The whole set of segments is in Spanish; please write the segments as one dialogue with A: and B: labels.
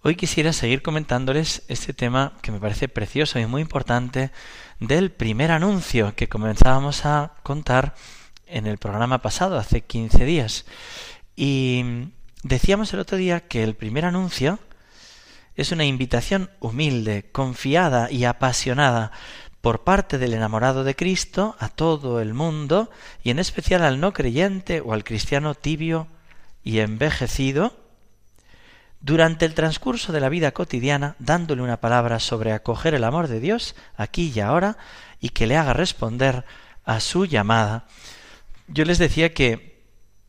A: Hoy quisiera seguir comentándoles este tema que me parece precioso y muy importante del primer anuncio que comenzábamos a contar en el programa pasado, hace 15 días. Y decíamos el otro día que el primer anuncio es una invitación humilde, confiada y apasionada por parte del enamorado de Cristo a todo el mundo y en especial al no creyente o al cristiano tibio y envejecido, durante el transcurso de la vida cotidiana, dándole una palabra sobre acoger el amor de Dios aquí y ahora y que le haga responder a su llamada. Yo les decía que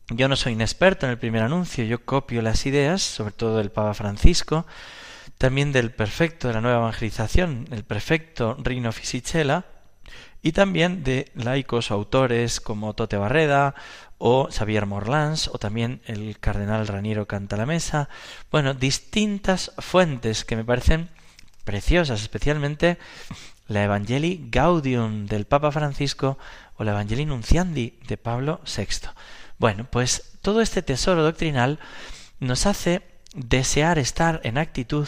A: yo no soy inexperto en el primer anuncio, yo copio las ideas, sobre todo del Papa Francisco, también del perfecto de la nueva evangelización, el perfecto Rino Fisichella, y también de laicos autores como Tote Barreda o Xavier Morlans o también el cardenal Raniero Cantalamesa. Bueno, distintas fuentes que me parecen preciosas, especialmente la Evangelii Gaudium del Papa Francisco o la Evangelii Nunciandi de Pablo VI. Bueno, pues todo este tesoro doctrinal nos hace desear estar en actitud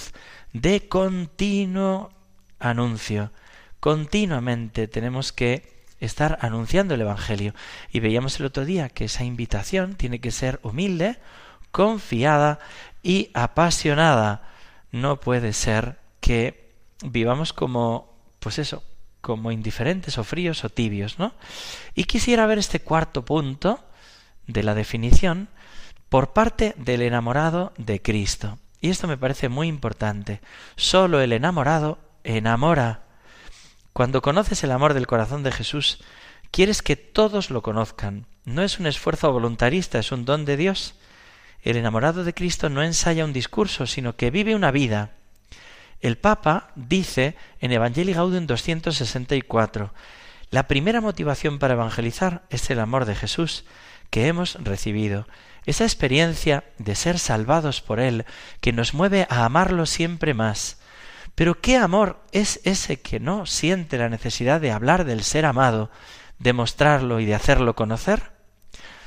A: de continuo anuncio. Continuamente tenemos que estar anunciando el Evangelio. Y veíamos el otro día que esa invitación tiene que ser humilde, confiada y apasionada. No puede ser que vivamos como, pues eso, como indiferentes o fríos o tibios, ¿no? Y quisiera ver este cuarto punto de la definición por parte del enamorado de Cristo. Y esto me parece muy importante. Solo el enamorado enamora. Cuando conoces el amor del corazón de Jesús, quieres que todos lo conozcan. No es un esfuerzo voluntarista, es un don de Dios. El enamorado de Cristo no ensaya un discurso, sino que vive una vida. El Papa dice en Evangelii Gaudium 264, la primera motivación para evangelizar es el amor de Jesús que hemos recibido, esa experiencia de ser salvados por Él, que nos mueve a amarlo siempre más, pero ¿qué amor es ese que no siente la necesidad de hablar del ser amado, de mostrarlo y de hacerlo conocer?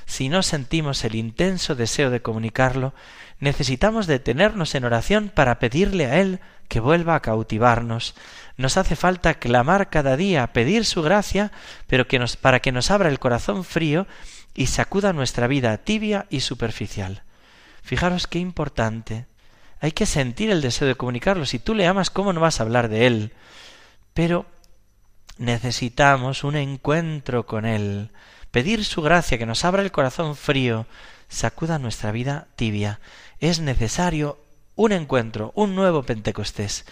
A: Si no sentimos el intenso deseo de comunicarlo, necesitamos detenernos en oración para pedirle a Él que vuelva a cautivarnos. Nos hace falta clamar cada día, pedir su gracia, pero que nos, para que nos abra el corazón frío y sacuda nuestra vida tibia y superficial. Fijaros qué importante hay que sentir el deseo de comunicarlo. Si tú le amas, ¿cómo no vas a hablar de él? Pero necesitamos un encuentro con él, pedir su gracia que nos abra el corazón frío, sacuda nuestra vida tibia. Es necesario un encuentro, un nuevo Pentecostés.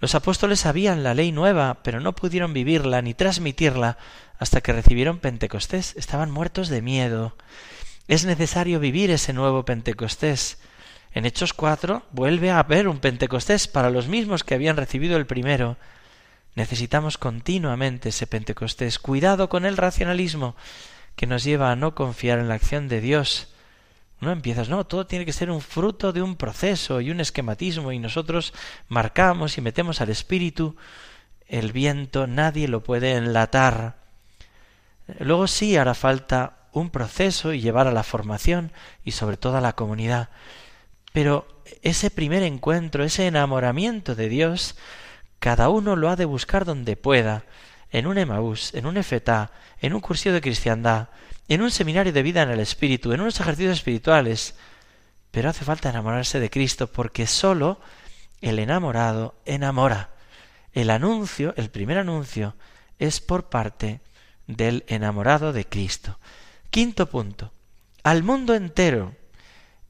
A: Los apóstoles sabían la ley nueva, pero no pudieron vivirla ni transmitirla hasta que recibieron Pentecostés. Estaban muertos de miedo. Es necesario vivir ese nuevo Pentecostés. En Hechos 4 vuelve a haber un Pentecostés para los mismos que habían recibido el primero. Necesitamos continuamente ese Pentecostés. Cuidado con el racionalismo que nos lleva a no confiar en la acción de Dios. No empiezas, no, todo tiene que ser un fruto de un proceso y un esquematismo y nosotros marcamos y metemos al espíritu el viento, nadie lo puede enlatar. Luego sí hará falta un proceso y llevar a la formación y sobre todo a la comunidad. Pero ese primer encuentro, ese enamoramiento de Dios, cada uno lo ha de buscar donde pueda, en un Emaús, en un Efetá, en un cursillo de cristiandad, en un seminario de vida en el Espíritu, en unos ejercicios espirituales. Pero hace falta enamorarse de Cristo porque sólo el enamorado enamora. El anuncio, el primer anuncio, es por parte del enamorado de Cristo. Quinto punto. Al mundo entero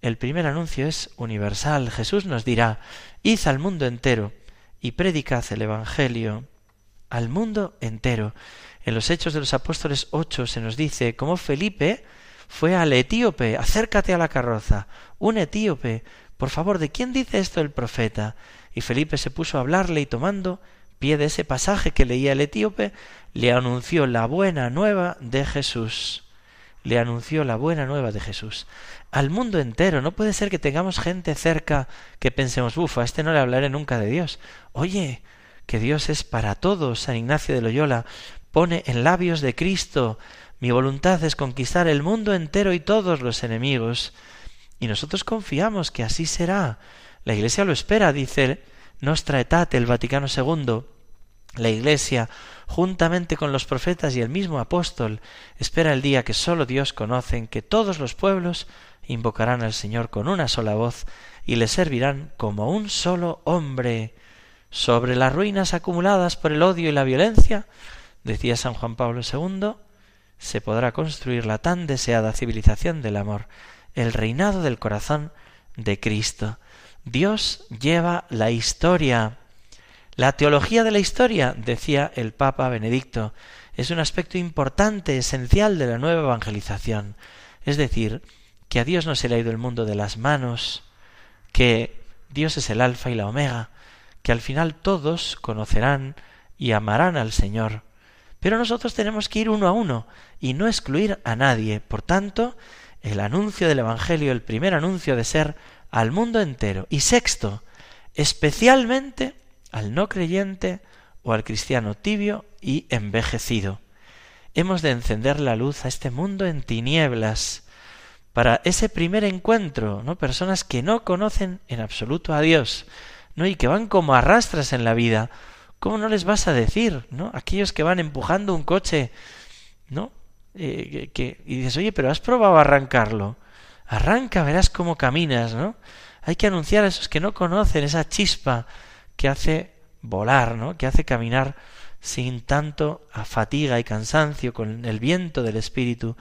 A: el primer anuncio es universal. Jesús nos dirá, id al mundo entero y predicad el Evangelio al mundo entero. En los Hechos de los Apóstoles 8 se nos dice cómo Felipe fue al etíope, acércate a la carroza. Un etíope, por favor, ¿de quién dice esto el profeta? y Felipe se puso a hablarle y tomando pie de ese pasaje que leía el etíope, le anunció la buena nueva de Jesús. Le anunció la buena nueva de Jesús. Al mundo entero. No puede ser que tengamos gente cerca que pensemos, ufa, a este no le hablaré nunca de Dios. Oye, que Dios es para todos. San Ignacio de Loyola pone en labios de Cristo mi voluntad es conquistar el mundo entero y todos los enemigos. Y nosotros confiamos que así será. La Iglesia lo espera, dice Nostra Aetate, el Vaticano II. La Iglesia, juntamente con los profetas y el mismo apóstol, espera el día que sólo Dios conoce, en que todos los pueblos invocarán al Señor con una sola voz y le servirán como un solo hombre. Sobre las ruinas acumuladas por el odio y la violencia, decía San Juan Pablo II, se podrá construir la tan deseada civilización del amor, el reinado del corazón de Cristo. Dios lleva la historia. La teología de la historia, decía el Papa Benedicto, es un aspecto importante, esencial de la nueva evangelización. Es decir, que a Dios no se le ha ido el mundo de las manos, que Dios es el alfa y la omega, que al final todos conocerán y amarán al Señor. Pero nosotros tenemos que ir uno a uno y no excluir a nadie. Por tanto, el anuncio del Evangelio, el primer anuncio de ser al mundo entero. Y sexto, especialmente al no creyente o al cristiano tibio y envejecido. Hemos de encender la luz a este mundo en tinieblas para ese primer encuentro, ¿no? Personas que no conocen en absoluto a Dios, ¿no? Y que van como arrastras en la vida. ¿Cómo no les vas a decir, ¿no? Aquellos que van empujando un coche, ¿no? Eh, que, y dices, oye, pero has probado arrancarlo. Arranca, verás cómo caminas, ¿no? Hay que anunciar a esos que no conocen esa chispa que hace volar, ¿no? Que hace caminar sin tanto a fatiga y cansancio, con el viento del Espíritu,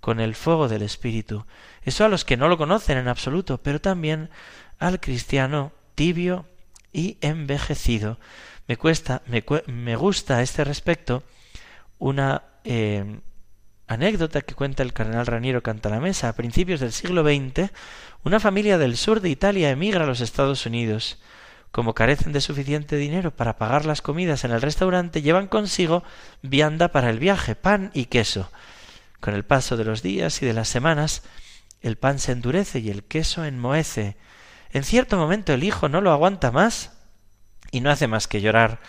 A: con el fuego del Espíritu. Eso a los que no lo conocen en absoluto, pero también al cristiano tibio y envejecido. Me cuesta, me, me gusta a este respecto una eh, anécdota que cuenta el cardenal Raniero Cantalamesa. A principios del siglo XX, una familia del sur de Italia emigra a los Estados Unidos. Como carecen de suficiente dinero para pagar las comidas en el restaurante, llevan consigo vianda para el viaje, pan y queso. Con el paso de los días y de las semanas, el pan se endurece y el queso enmohece. En cierto momento el hijo no lo aguanta más y no hace más que llorar.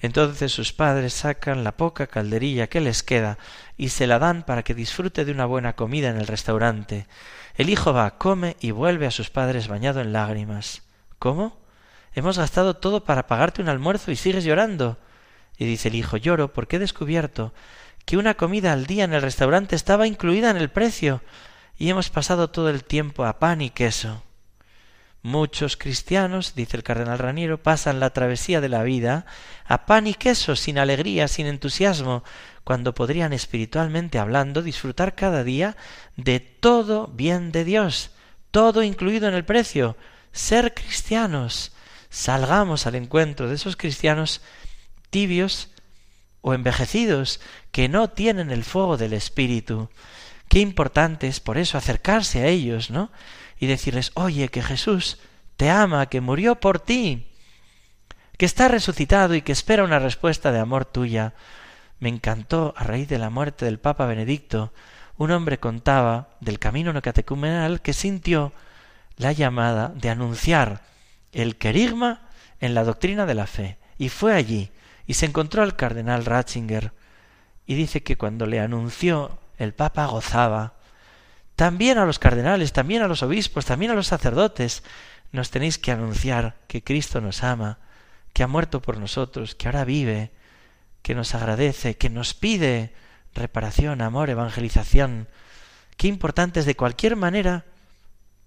A: Entonces sus padres sacan la poca calderilla que les queda y se la dan para que disfrute de una buena comida en el restaurante. El hijo va, come y vuelve a sus padres bañado en lágrimas. ¿Cómo? Hemos gastado todo para pagarte un almuerzo y sigues llorando. Y dice el hijo, lloro porque he descubierto que una comida al día en el restaurante estaba incluida en el precio y hemos pasado todo el tiempo a pan y queso. Muchos cristianos, dice el cardenal Raniero, pasan la travesía de la vida a pan y queso, sin alegría, sin entusiasmo, cuando podrían espiritualmente hablando disfrutar cada día de todo bien de Dios, todo incluido en el precio, ser cristianos. Salgamos al encuentro de esos cristianos tibios o envejecidos que no tienen el fuego del Espíritu. Qué importante es por eso acercarse a ellos, ¿no? y decirles, oye, que Jesús te ama, que murió por ti, que está resucitado y que espera una respuesta de amor tuya. Me encantó, a raíz de la muerte del Papa Benedicto, un hombre contaba del camino no catecumenal que sintió la llamada de anunciar el querigma en la doctrina de la fe. Y fue allí y se encontró al cardenal Ratzinger y dice que cuando le anunció el Papa gozaba también a los cardenales, también a los obispos, también a los sacerdotes, nos tenéis que anunciar que Cristo nos ama, que ha muerto por nosotros, que ahora vive, que nos agradece, que nos pide reparación, amor, evangelización. Qué importante es de cualquier manera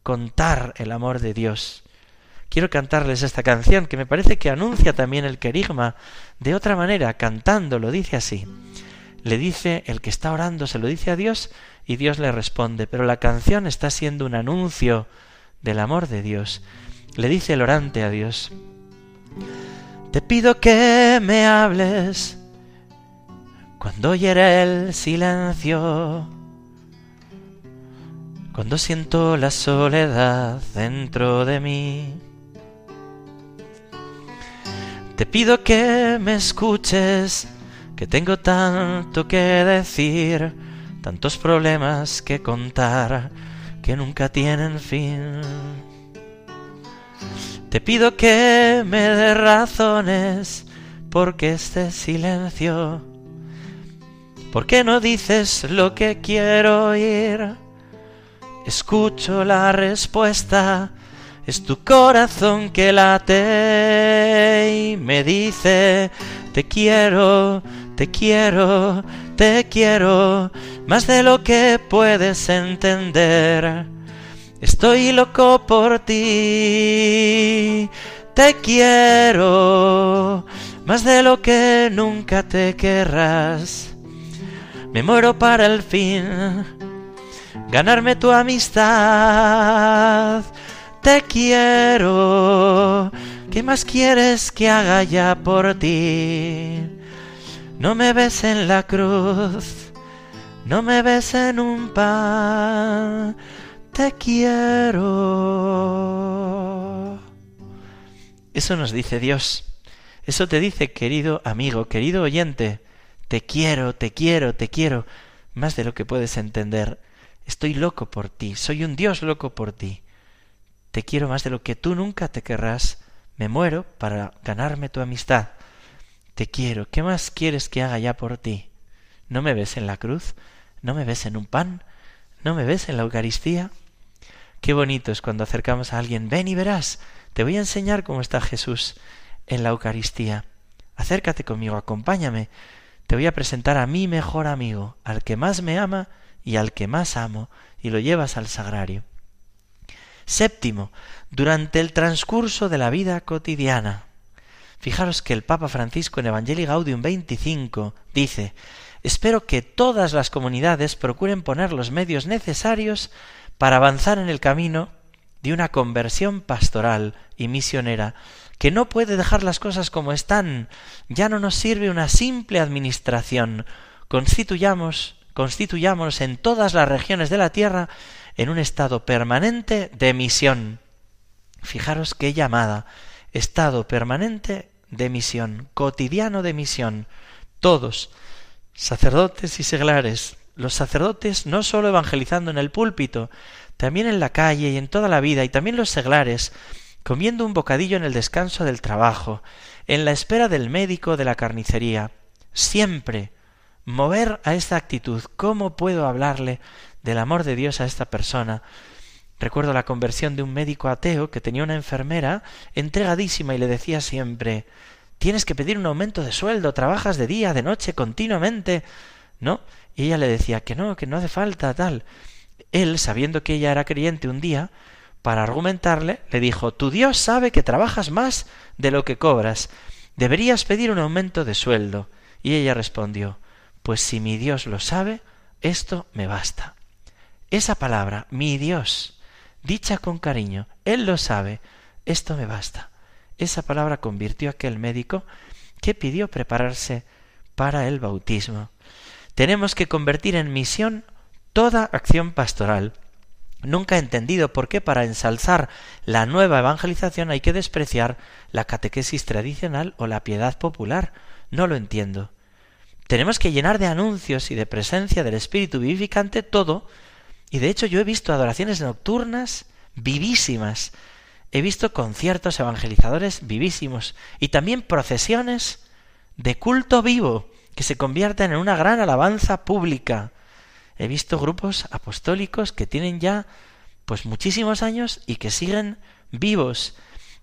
A: contar el amor de Dios. Quiero cantarles esta canción que me parece que anuncia también el querigma de otra manera, cantándolo, dice así. Le dice el que está orando, se lo dice a Dios y Dios le responde, pero la canción está siendo un anuncio del amor de Dios. Le dice el orante a Dios, te pido que me hables cuando hiere el silencio, cuando siento la soledad dentro de mí. Te pido que me escuches, que tengo tanto que decir, tantos problemas que contar, que nunca tienen fin. Te pido que me dé razones, porque este silencio, ¿por qué no dices lo que quiero oír? Escucho la respuesta es tu corazón que late y me dice, te quiero, te quiero, te quiero, más de lo que puedes entender. Estoy loco por ti, te quiero, más de lo que nunca te querrás. Me muero para el fin, ganarme tu amistad te quiero. ¿Qué más quieres que haga ya por ti? No me ves en la cruz, no me ves en un pan, te quiero. Eso nos dice Dios. Eso te dice, querido amigo, querido oyente, te quiero, te quiero, te quiero, más de lo que puedes entender. Estoy loco por ti, soy un Dios loco por ti. Te quiero más de lo que tú nunca te querrás. Me muero para ganarme tu amistad. Te quiero. ¿Qué más quieres que haga ya por ti? ¿No me ves en la cruz? ¿No me ves en un pan? ¿No me ves en la Eucaristía? Qué bonito es cuando acercamos a alguien. Ven y verás. Te voy a enseñar cómo está Jesús en la Eucaristía. Acércate conmigo, acompáñame. Te voy a presentar a mi mejor amigo, al que más me ama y al que más amo, y lo llevas al sagrario. Séptimo, durante el transcurso de la vida cotidiana. Fijaros que el Papa Francisco en Evangelii Gaudium 25 dice, espero que todas las comunidades procuren poner los medios necesarios para avanzar en el camino de una conversión pastoral y misionera que no puede dejar las cosas como están. Ya no nos sirve una simple administración. Constituyamos, constituyámonos en todas las regiones de la tierra en un estado permanente de misión. Fijaros qué llamada, estado permanente de misión, cotidiano de misión. Todos, sacerdotes y seglares, los sacerdotes no sólo evangelizando en el púlpito, también en la calle y en toda la vida, y también los seglares, comiendo un bocadillo en el descanso del trabajo, en la espera del médico de la carnicería. Siempre mover a esta actitud. ¿Cómo puedo hablarle del amor de Dios a esta persona. Recuerdo la conversión de un médico ateo que tenía una enfermera entregadísima y le decía siempre Tienes que pedir un aumento de sueldo, trabajas de día, de noche, continuamente. ¿No? Y ella le decía que no, que no hace falta, tal. Él, sabiendo que ella era creyente un día, para argumentarle, le dijo Tu Dios sabe que trabajas más de lo que cobras. Deberías pedir un aumento de sueldo. Y ella respondió Pues si mi Dios lo sabe, esto me basta. Esa palabra, mi Dios, dicha con cariño, Él lo sabe, esto me basta. Esa palabra convirtió a aquel médico que pidió prepararse para el bautismo. Tenemos que convertir en misión toda acción pastoral. Nunca he entendido por qué para ensalzar la nueva evangelización hay que despreciar la catequesis tradicional o la piedad popular. No lo entiendo. Tenemos que llenar de anuncios y de presencia del Espíritu vivificante todo. Y de hecho yo he visto adoraciones nocturnas vivísimas, he visto conciertos evangelizadores vivísimos. Y también procesiones de culto vivo que se convierten en una gran alabanza pública. He visto grupos apostólicos que tienen ya pues muchísimos años y que siguen vivos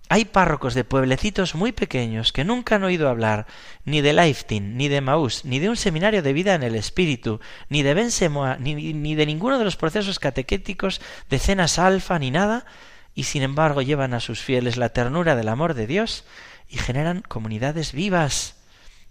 A: hay párrocos de pueblecitos muy pequeños que nunca han oído hablar ni de Leiftin, ni de Maús, ni de un seminario de vida en el espíritu, ni de Bensemoa, ni, ni de ninguno de los procesos catequéticos de cenas alfa, ni nada, y sin embargo llevan a sus fieles la ternura del amor de Dios y generan comunidades vivas,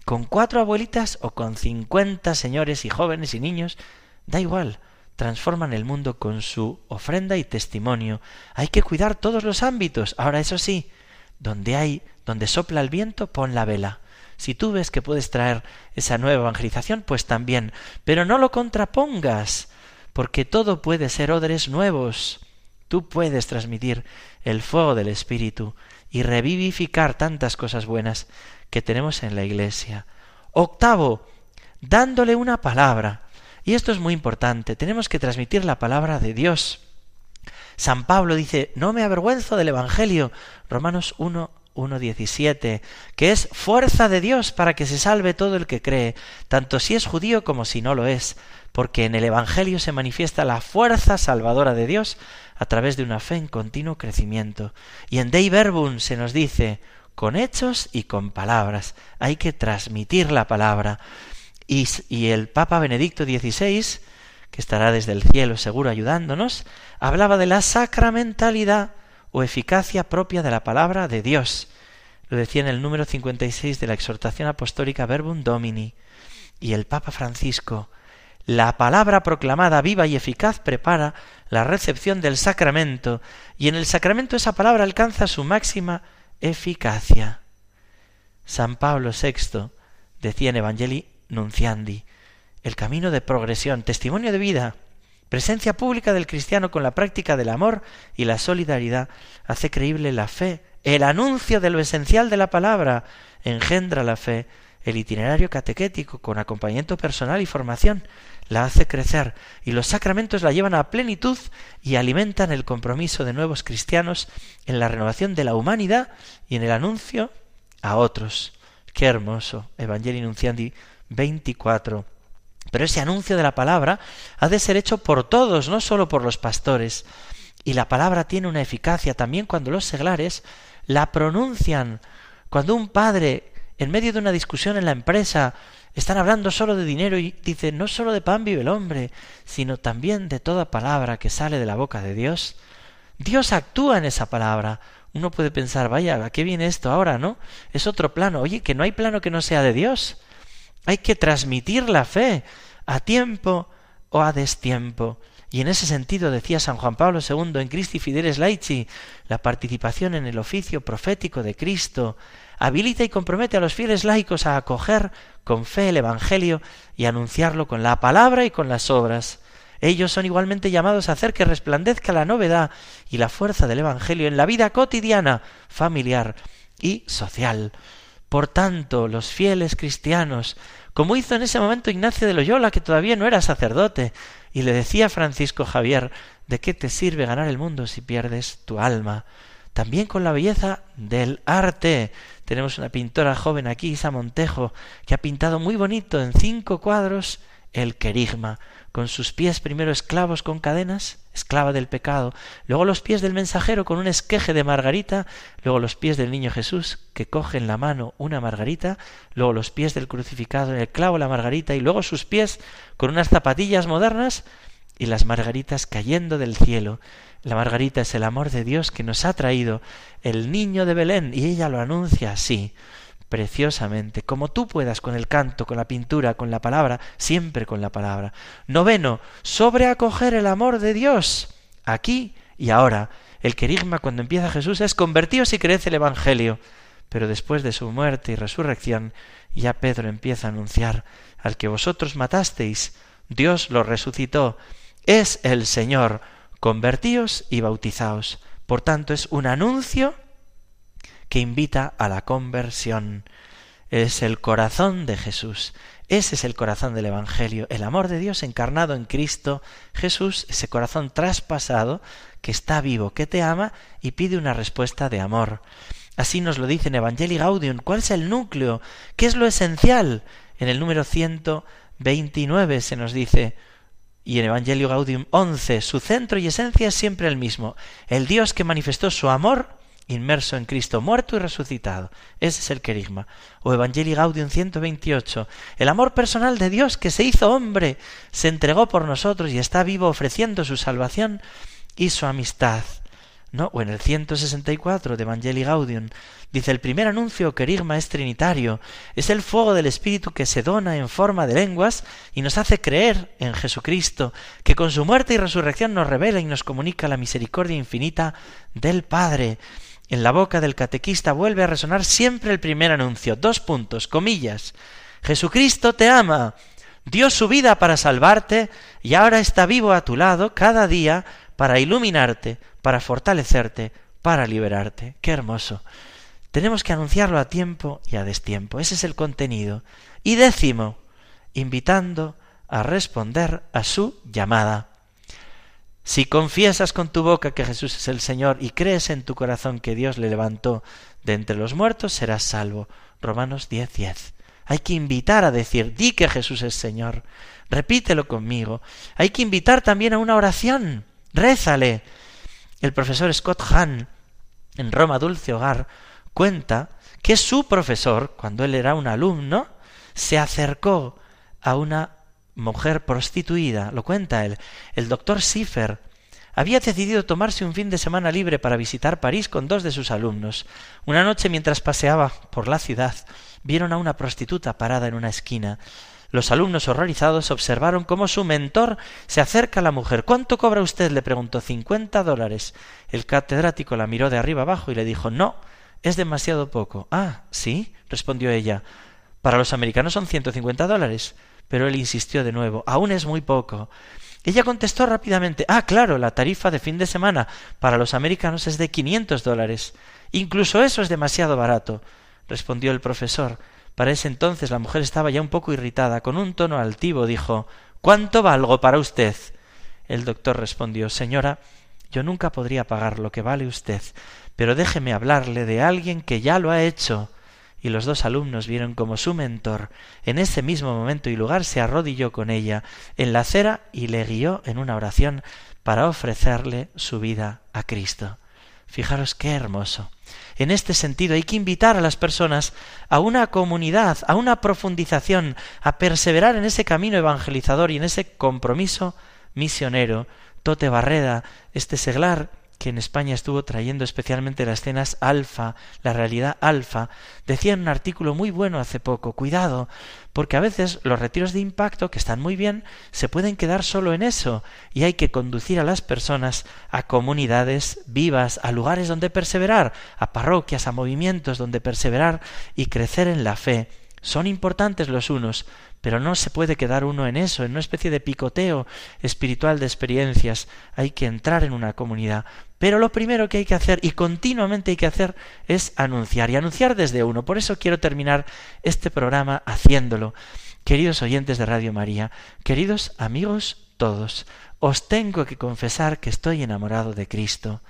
A: con cuatro abuelitas o con cincuenta señores y jóvenes y niños, da igual, transforman el mundo con su ofrenda y testimonio. Hay que cuidar todos los ámbitos. Ahora, eso sí, donde hay, donde sopla el viento, pon la vela. Si tú ves que puedes traer esa nueva evangelización, pues también. Pero no lo contrapongas, porque todo puede ser odres nuevos. Tú puedes transmitir el fuego del Espíritu y revivificar tantas cosas buenas que tenemos en la Iglesia. Octavo, dándole una palabra. Y esto es muy importante, tenemos que transmitir la palabra de Dios. San Pablo dice, no me avergüenzo del Evangelio, Romanos 1, 1.17, que es fuerza de Dios para que se salve todo el que cree, tanto si es judío como si no lo es, porque en el Evangelio se manifiesta la fuerza salvadora de Dios a través de una fe en continuo crecimiento. Y en Dei Verbum se nos dice, con hechos y con palabras, hay que transmitir la palabra. Y, el Papa Benedicto XVI, que estará desde el cielo seguro ayudándonos, hablaba de la sacramentalidad o eficacia propia de la palabra de Dios. Lo decía en el número 56 de la exhortación apostólica Verbum Domini. Y el Papa Francisco, la palabra proclamada viva y eficaz prepara la recepción del sacramento, y en el sacramento esa palabra alcanza su máxima eficacia. San Pablo VI decía en Evangelii Nunciandi, el camino de progresión, testimonio de vida, Presencia pública del cristiano con la práctica del amor y la solidaridad hace creíble la fe. El anuncio de lo esencial de la palabra engendra la fe. El itinerario catequético con acompañamiento personal y formación la hace crecer y los sacramentos la llevan a plenitud y alimentan el compromiso de nuevos cristianos en la renovación de la humanidad y en el anuncio a otros. Qué hermoso. Evangelii Nunciandi 24. Pero ese anuncio de la palabra ha de ser hecho por todos, no sólo por los pastores. Y la palabra tiene una eficacia también cuando los seglares la pronuncian. Cuando un padre, en medio de una discusión en la empresa, están hablando solo de dinero y dice, no solo de pan vive el hombre, sino también de toda palabra que sale de la boca de Dios. Dios actúa en esa palabra. Uno puede pensar, vaya, ¿a qué viene esto ahora, no? Es otro plano. Oye, que no hay plano que no sea de Dios. Hay que transmitir la fe a tiempo o a destiempo. Y en ese sentido decía San Juan Pablo II en Christi Fideles Laici, la participación en el oficio profético de Cristo habilita y compromete a los fieles laicos a acoger con fe el Evangelio y anunciarlo con la palabra y con las obras. Ellos son igualmente llamados a hacer que resplandezca la novedad y la fuerza del Evangelio en la vida cotidiana, familiar y social. Por tanto, los fieles cristianos, como hizo en ese momento Ignacio de Loyola, que todavía no era sacerdote, y le decía a Francisco Javier, ¿de qué te sirve ganar el mundo si pierdes tu alma? También con la belleza del arte. Tenemos una pintora joven aquí, Isa Montejo, que ha pintado muy bonito en cinco cuadros el querigma, con sus pies primero esclavos con cadenas, esclava del pecado, luego los pies del mensajero con un esqueje de margarita, luego los pies del niño Jesús que coge en la mano una margarita, luego los pies del crucificado en el clavo la margarita y luego sus pies con unas zapatillas modernas y las margaritas cayendo del cielo. La margarita es el amor de Dios que nos ha traído el niño de Belén y ella lo anuncia así preciosamente, como tú puedas con el canto, con la pintura, con la palabra, siempre con la palabra. Noveno, sobreacoger el amor de Dios, aquí y ahora. El querigma cuando empieza Jesús es convertido si crece el Evangelio. Pero después de su muerte y resurrección, ya Pedro empieza a anunciar al que vosotros matasteis, Dios lo resucitó, es el Señor, convertíos y bautizaos. Por tanto, es un anuncio que invita a la conversión. Es el corazón de Jesús. Ese es el corazón del Evangelio, el amor de Dios encarnado en Cristo Jesús, ese corazón traspasado que está vivo, que te ama y pide una respuesta de amor. Así nos lo dice en Evangelii Gaudium. ¿Cuál es el núcleo? ¿Qué es lo esencial? En el número 129 se nos dice, y en Evangelio Gaudium 11, su centro y esencia es siempre el mismo, el Dios que manifestó su amor inmerso en Cristo, muerto y resucitado. Ese es el querigma. O Evangelii Gaudium 128, el amor personal de Dios que se hizo hombre, se entregó por nosotros y está vivo ofreciendo su salvación y su amistad. ¿No? O en el 164 de Evangelii Gaudium dice el primer anuncio querigma es trinitario, es el fuego del Espíritu que se dona en forma de lenguas y nos hace creer en Jesucristo, que con su muerte y resurrección nos revela y nos comunica la misericordia infinita del Padre. En la boca del catequista vuelve a resonar siempre el primer anuncio. Dos puntos, comillas. Jesucristo te ama, dio su vida para salvarte y ahora está vivo a tu lado cada día para iluminarte, para fortalecerte, para liberarte. Qué hermoso. Tenemos que anunciarlo a tiempo y a destiempo. Ese es el contenido. Y décimo, invitando a responder a su llamada. Si confiesas con tu boca que Jesús es el Señor y crees en tu corazón que Dios le levantó de entre los muertos, serás salvo. Romanos 10, 10. Hay que invitar a decir, di que Jesús es Señor. Repítelo conmigo. Hay que invitar también a una oración. Rézale. El profesor Scott Hahn, en Roma Dulce Hogar, cuenta que su profesor, cuando él era un alumno, se acercó a una mujer prostituida, lo cuenta él. El doctor Schiffer había decidido tomarse un fin de semana libre para visitar París con dos de sus alumnos. Una noche mientras paseaba por la ciudad, vieron a una prostituta parada en una esquina. Los alumnos horrorizados observaron cómo su mentor se acerca a la mujer. ¿Cuánto cobra usted? le preguntó. cincuenta dólares. El catedrático la miró de arriba abajo y le dijo No, es demasiado poco. Ah, sí, respondió ella. Para los americanos son ciento cincuenta dólares. Pero él insistió de nuevo, aún es muy poco. Ella contestó rápidamente, ah, claro, la tarifa de fin de semana para los americanos es de quinientos dólares. Incluso eso es demasiado barato, respondió el profesor. Para ese entonces la mujer estaba ya un poco irritada. Con un tono altivo dijo ¿Cuánto valgo para usted? El doctor respondió Señora, yo nunca podría pagar lo que vale usted, pero déjeme hablarle de alguien que ya lo ha hecho y los dos alumnos vieron como su mentor en ese mismo momento y lugar se arrodilló con ella en la acera y le guió en una oración para ofrecerle su vida a Cristo. Fijaros qué hermoso. En este sentido hay que invitar a las personas a una comunidad, a una profundización, a perseverar en ese camino evangelizador y en ese compromiso misionero. Tote Barreda, este seglar que en España estuvo trayendo especialmente las escenas alfa, la realidad alfa, decía en un artículo muy bueno hace poco, cuidado, porque a veces los retiros de impacto, que están muy bien, se pueden quedar solo en eso, y hay que conducir a las personas a comunidades vivas, a lugares donde perseverar, a parroquias, a movimientos donde perseverar y crecer en la fe. Son importantes los unos, pero no se puede quedar uno en eso, en una especie de picoteo espiritual de experiencias. Hay que entrar en una comunidad. Pero lo primero que hay que hacer, y continuamente hay que hacer, es anunciar, y anunciar desde uno. Por eso quiero terminar este programa haciéndolo. Queridos oyentes de Radio María, queridos amigos todos, os tengo que confesar que estoy enamorado de Cristo,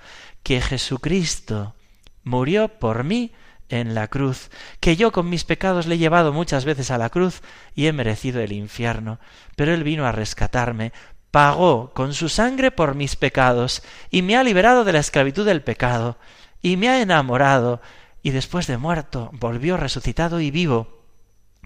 A: que Jesucristo murió por mí en la cruz, que yo con mis pecados le he llevado muchas veces a la cruz y he merecido el infierno, pero Él vino a rescatarme, pagó con su sangre por mis pecados y me ha liberado de la esclavitud del pecado y me ha enamorado. Y después de muerto volvió resucitado y vivo.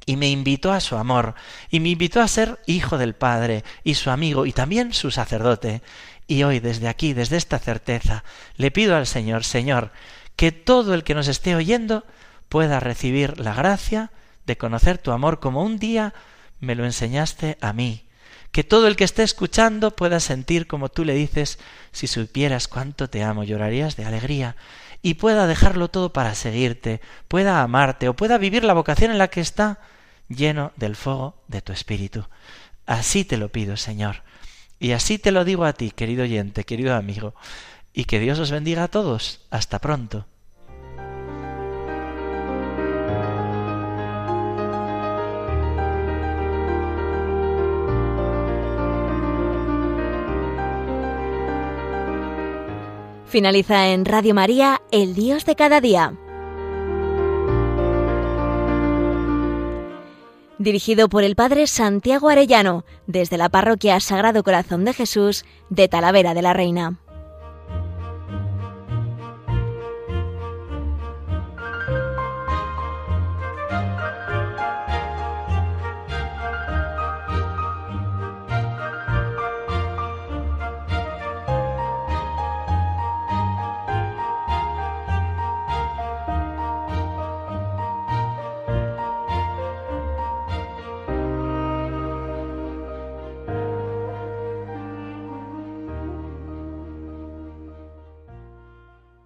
A: Y me invitó a su amor y me invitó a ser hijo del Padre y su amigo y también su sacerdote. Y hoy desde aquí, desde esta certeza, le pido al Señor, Señor, que todo el que nos esté oyendo pueda recibir la gracia de conocer tu amor como un día me lo enseñaste a mí. Que todo el que esté escuchando pueda sentir como tú le dices, si supieras cuánto te amo, llorarías de alegría, y pueda dejarlo todo para seguirte, pueda amarte o pueda vivir la vocación en la que está, lleno del fuego de tu espíritu. Así te lo pido, Señor. Y así te lo digo a ti, querido oyente, querido amigo y que Dios os bendiga a todos. Hasta pronto.
B: Finaliza en Radio María, El Dios de cada día. Dirigido por el Padre Santiago Arellano, desde la Parroquia Sagrado Corazón de Jesús de Talavera de la Reina.